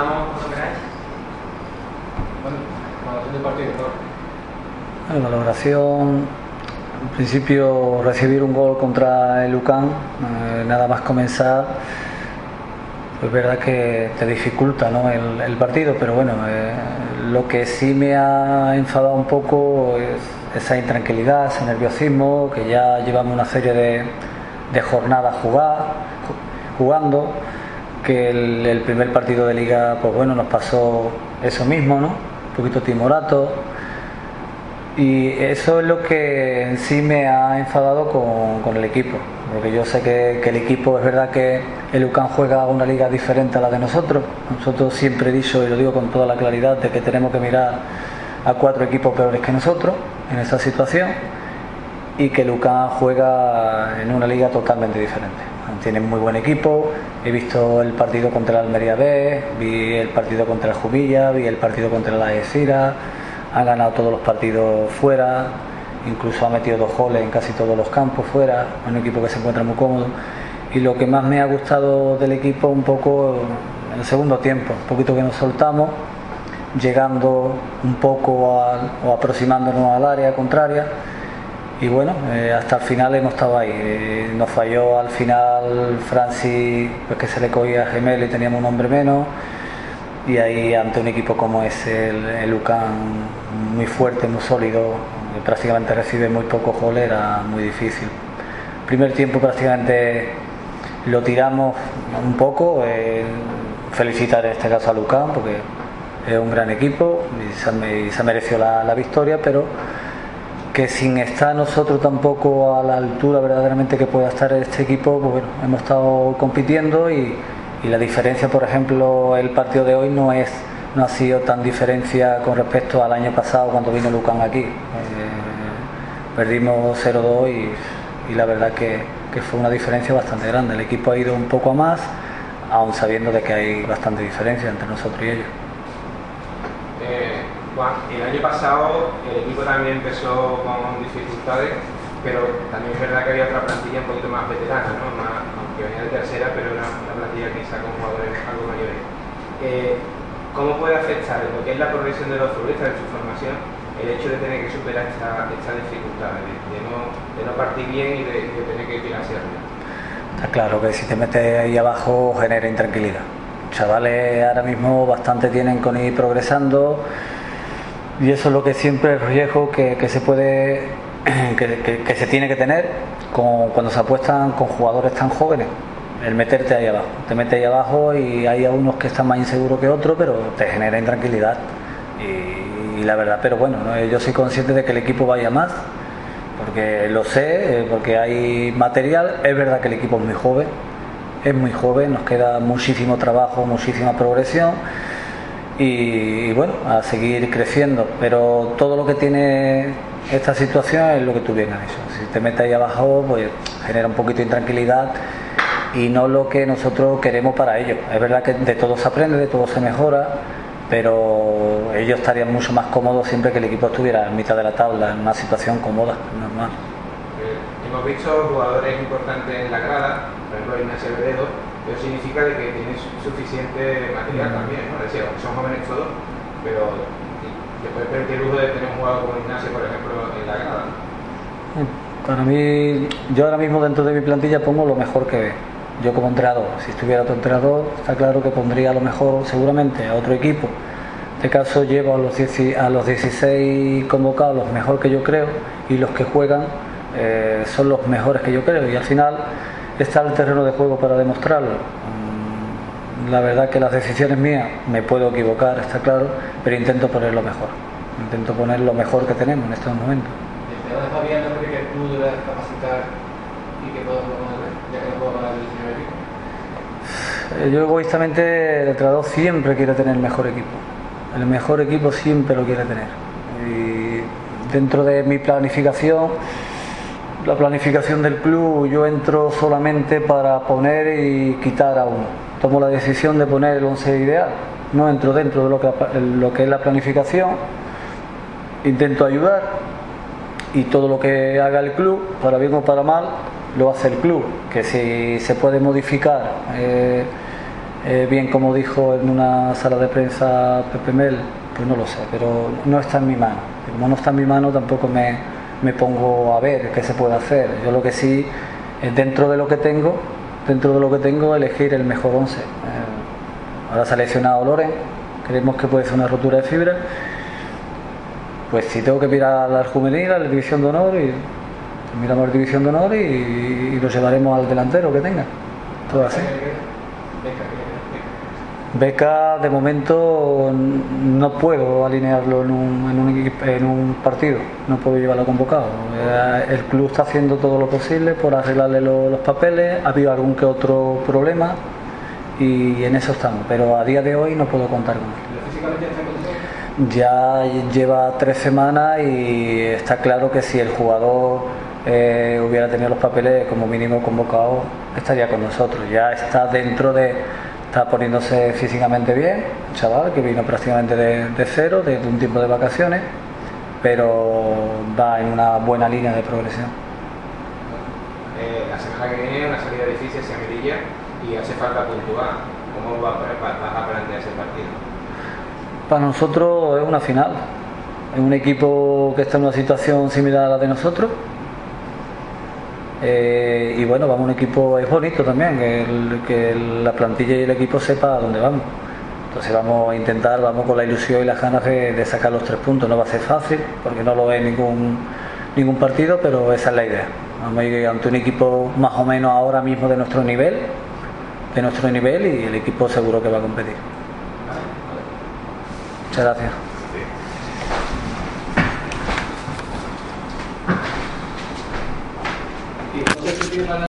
Empezamos cuando queráis. Bueno, valoración del partido, ¿no? Bueno, valoración, en principio recibir un gol contra el Lucan, eh, nada más comenzar, pues es verdad que te dificulta ¿no? el, el partido, pero bueno, eh, lo que sí me ha enfadado un poco es esa intranquilidad, ese nerviosismo, que ya llevamos una serie de, de jornadas jugar, jugando, que el, primer partido de liga, pues bueno, nos pasó eso mismo, ¿no? Un poquito timorato. Y eso es lo que en sí me ha enfadado con, con el equipo, porque yo sé que, que el equipo es verdad que el UCAN juega una liga diferente a la de nosotros. Nosotros siempre he dicho, y lo digo con toda la claridad, de que tenemos que mirar a cuatro equipos peores que nosotros en esa situación y que el UCAN juega en una liga totalmente diferente. Tienen muy buen equipo, he visto el partido contra el Almería B, vi el partido contra el Jubilla, vi el partido contra la Esira, ha ganado todos los partidos fuera, incluso ha metido dos goles en casi todos los campos fuera, un equipo que se encuentra muy cómodo. Y lo que más me ha gustado del equipo un poco el segundo tiempo, un poquito que nos soltamos, llegando un poco o aproximándonos al área contraria. Y bueno, eh, hasta el final hemos estado ahí. Eh, nos falló al final Francis, pues que se le cogía gemelo y teníamos un hombre menos y ahí ante un equipo como es el, el UCAN muy fuerte, muy sólido, que prácticamente recibe muy pocos goles, era muy difícil. Primer tiempo prácticamente lo tiramos un poco, eh, felicitar en este caso a Lucán porque es un gran equipo y se, ha- mereció la, la victoria, pero que sin estar nosotros tampoco a la altura verdaderamente que pueda estar este equipo, pues bueno, hemos estado compitiendo y, y la diferencia, por ejemplo, el partido de hoy no es no ha sido tan diferencia con respecto al año pasado cuando vino Lucán aquí. Eh, perdimos 0-2 y, y la verdad que, que fue una diferencia bastante grande. El equipo ha ido un poco a más, aun sabiendo de que hay bastante diferencia entre nosotros y ellos. El año pasado el equipo también empezó con dificultades, pero también es verdad que había otra plantilla un poquito más veterana, ¿no? Más- aunque venía de tercera, pero era una plantilla quizá con jugadores algo mayores. Eh, ¿Cómo puede afectar en lo que es la progresión de los futbolistas en su formación el hecho de tener que superar esta, esta dificultad, de, de no, de no partir bien y de, de tener que ir hacia arriba? Está claro que si te metes ahí abajo genera intranquilidad. Chavales ahora mismo bastante tienen con ir progresando y eso es lo que siempre es riesgo que, que se puede que, que- se tiene que tener con- cuando se apuestan con jugadores tan jóvenes. El meterte ahí abajo. Te metes ahí abajo y hay a unos que están más inseguros que otros, pero te genera intranquilidad. Y, la verdad, pero bueno, ¿no? yo soy consciente de que el equipo vaya más, porque lo sé, eh, porque hay material. Es verdad que el equipo es muy joven, es muy joven, nos queda muchísimo trabajo, muchísima progresión y, y bueno, a seguir creciendo. Pero todo lo que tiene esta situación es lo que tú bien has dicho. Si te metes ahí abajo, pues genera un poquito de intranquilidad y no lo que nosotros queremos para ellos. Es verdad que de todo se aprende, de todo se mejora, pero ellos estarían mucho más cómodos siempre que el equipo estuviera en mitad de la tabla, en una situación cómoda, normal. Eh, hemos visto jugadores importantes en la grada, por ejemplo Ignacio Veredo, pero significa de que tiene su- suficiente material también, ¿no? Es decir, aunque son jóvenes todos, pero te puedes permitir el lujo de tener un jugador como Ignacio, por ejemplo, en la grada. Para mí, yo ahora mismo dentro de mi plantilla pongo lo mejor que ve. Yo como entrenador, si estuviera otro entrenador, está claro que pondría lo mejor seguramente a otro equipo. En este caso llevo a los, 10 a los 16 convocados los mejor que yo creo y los que juegan eh, son los mejores que yo creo y al final está el terreno de juego para demostrarlo. La verdad que las decisiones mías me puedo equivocar, está claro, pero intento poner lo mejor. Intento poner lo mejor que tenemos en estos momentos. ¿El tema de Fabián no cree que el club debe capacitar y que ya que no puedo ganar el equipo? Yo egoístamente el entrenador siempre quiere tener el mejor equipo. El mejor equipo siempre lo quiere tener. Y dentro de mi planificación, la planificación del club, yo entro solamente para poner y quitar a uno. Tomo la decisión de poner el 11 ideal. No entro dentro de lo que, es la planificación. Intento ayudar y todo lo que haga el club, para bien o para mal, lo hace el club. Que si se puede modificar eh, eh, bien como dijo en una sala de prensa Pepe Mel, pues no lo sé, pero no está en mi mano. Como no está en mi mano tampoco me, me pongo a ver qué se puede hacer. Yo lo que sí, es dentro de lo que tengo, dentro de lo que tengo, elegir el mejor once. Eh, ahora se ha lesionado Loren, creemos que puede ser una rotura de fibra. Pues si tengo que mirar al juvenil, a la división de honor, y miramos la división de honor y, y lo llevaremos al delantero que tenga. Todo así. Beca de momento no puedo alinearlo en un, partido, no puedo llevarlo convocado. Eh, El club está haciendo todo lo posible por arreglarle lo- los papeles, ha habido algún que otro problema y en eso estamos, pero a día de hoy no puedo contar con él. Ya lleva tres semanas y está claro que si el jugador eh, hubiera tenido los papeles como mínimo convocado, estaría con nosotros. Ya está dentro de. Está poniéndose físicamente bien, un chaval que vino prácticamente de, de cero, de, de un tiempo de vacaciones, pero va en una buena línea de progresión. Eh, la semana que viene una salida difícil hacia Melilla y hace falta puntuar. ¿Cómo va, va- vas a plantear ese partido? Para nosotros es una final. Es un equipo que está en una situación similar a la de nosotros. Eh, y bueno, vamos un equipo, es bonito también, que, la plantilla y el equipo sepa a dónde vamos. Entonces vamos a intentar, vamos con la ilusión y las ganas de, de sacar los tres puntos. No va a ser fácil, porque no lo es ningún, ningún partido, pero esa es la idea. Vamos a ir ante un equipo más o menos ahora mismo de nuestro nivel, de nuestro nivel y el equipo seguro que va a competir. Muchas gracias. 对我在这边